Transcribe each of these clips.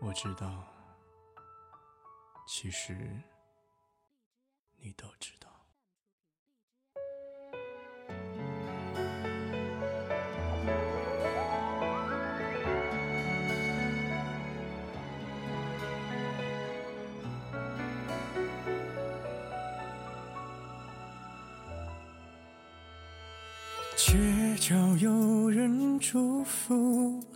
我知道，其实你都知道。街角有人祝福。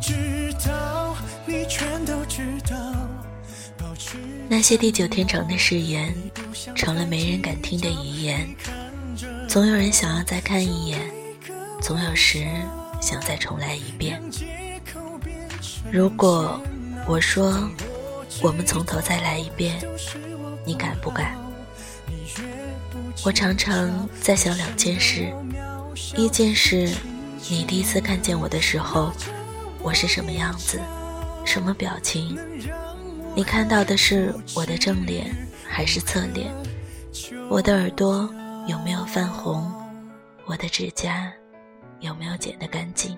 知道，你全都知道。那些地久天长的誓言，成了没人敢听的遗言。总有人想要再看一眼，总有时想再重来一遍。如果我说我们从头再来一遍，你敢不敢？我常常在想两件事，一件事，你第一次看见我的时候。我是什么样子，什么表情？你看到的是我的正脸还是侧脸？我的耳朵有没有泛红？我的指甲有没有剪得干净？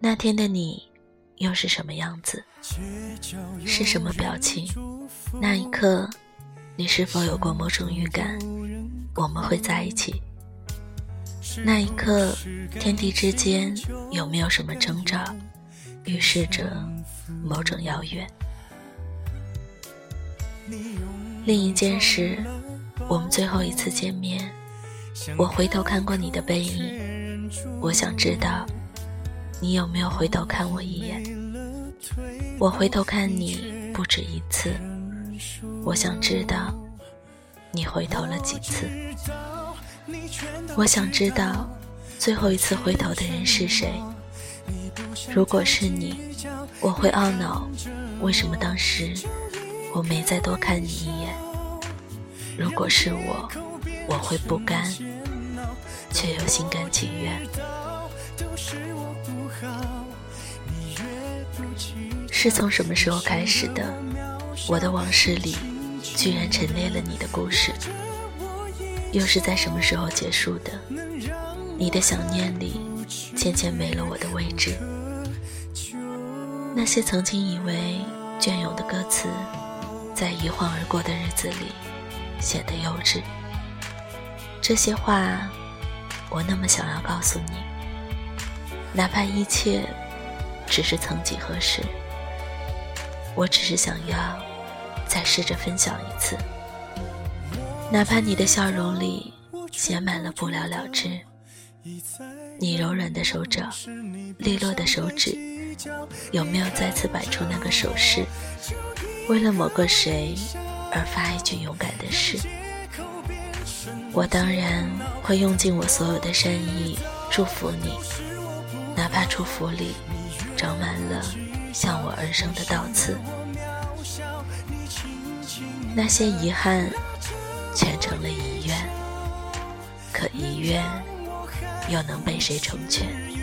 那天的你又是什么样子？是什么表情？那一刻，你是否有过某种预感，我们会在一起？那一刻，天地之间有没有什么征兆，预示着某种遥远？另一件事，我们最后一次见面，我回头看过你的背影，我想知道，你有没有回头看我一眼？我回头看你不止一次，我想知道，你回头了几次？我想知道，最后一次回头的人是谁？如果是你，我会懊恼，为什么当时我没再多看你一眼？如果是我，我会不甘，却又心甘情愿。是从什么时候开始的？我的往事里，居然陈列了你的故事。又是在什么时候结束的？你的想念里，渐渐没了我的位置。那些曾经以为隽永的歌词，在一晃而过的日子里，显得幼稚。这些话，我那么想要告诉你，哪怕一切只是曾几何时，我只是想要再试着分享一次。哪怕你的笑容里写满了不了了之，你柔软的手掌，利落的手指，有没有再次摆出那个手势？为了某个谁而发一句勇敢的誓？我当然会用尽我所有的善意祝福你，哪怕祝福里长满了向我而生的倒刺，那些遗憾。全成了遗愿，可遗愿又能被谁成全？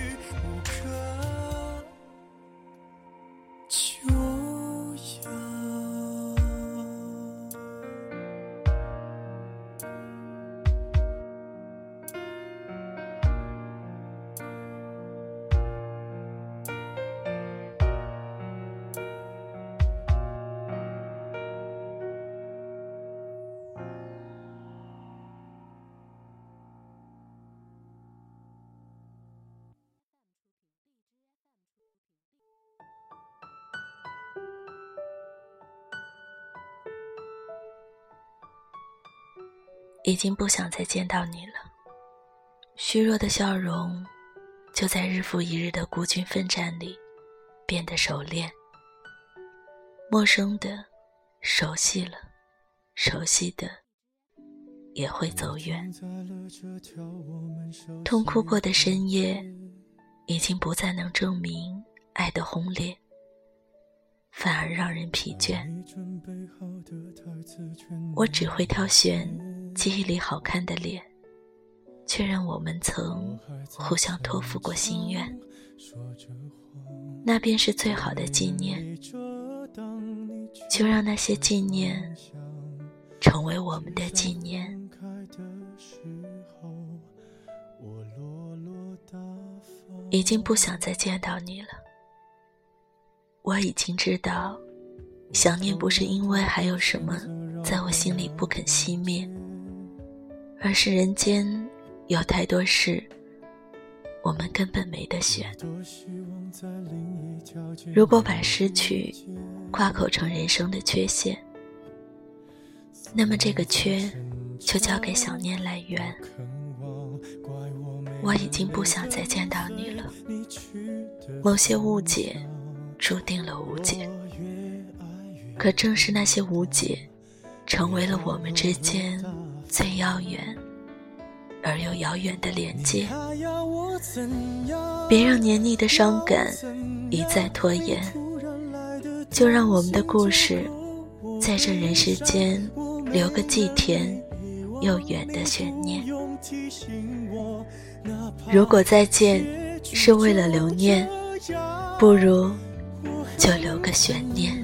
已经不想再见到你了，虚弱的笑容，就在日复一日的孤军奋战里，变得熟练。陌生的，熟悉了，熟悉的，也会走远。痛哭过的深夜，已经不再能证明爱的轰烈，反而让人疲倦。我只会挑选记忆里好看的脸，确认我们曾互相托付过心愿，那便是最好的纪念。就让那些纪念成为我们的纪念。已经不想再见到你了。我已经知道，想念不是因为还有什么在我心里不肯熄灭，而是人间有太多事，我们根本没得选。如果把失去夸口成人生的缺陷，那么这个缺就交给想念来圆。我已经不想再见到你了。某些误解，注定了无解。可正是那些无解，成为了我们之间最遥远而又遥远的连接。别让黏腻的伤感一再拖延，就让我们的故事在这人世间留个既甜又远的悬念。如果再见是为了留念，不如就留个悬念。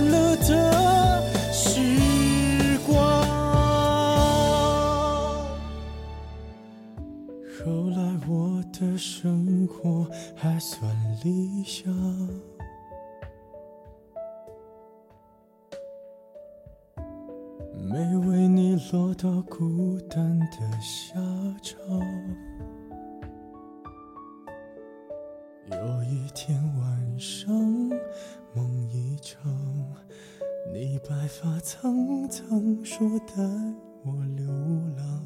乐的时光。后来我的生活还算理想。没为你落到孤单的下场。有一天晚上，梦，白发苍苍，说带我流浪，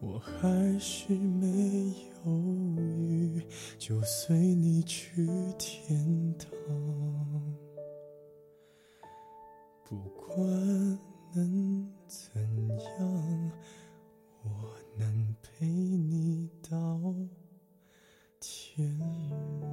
我还是没犹豫，就随你去天堂。不管能怎样，我能陪你到天亮。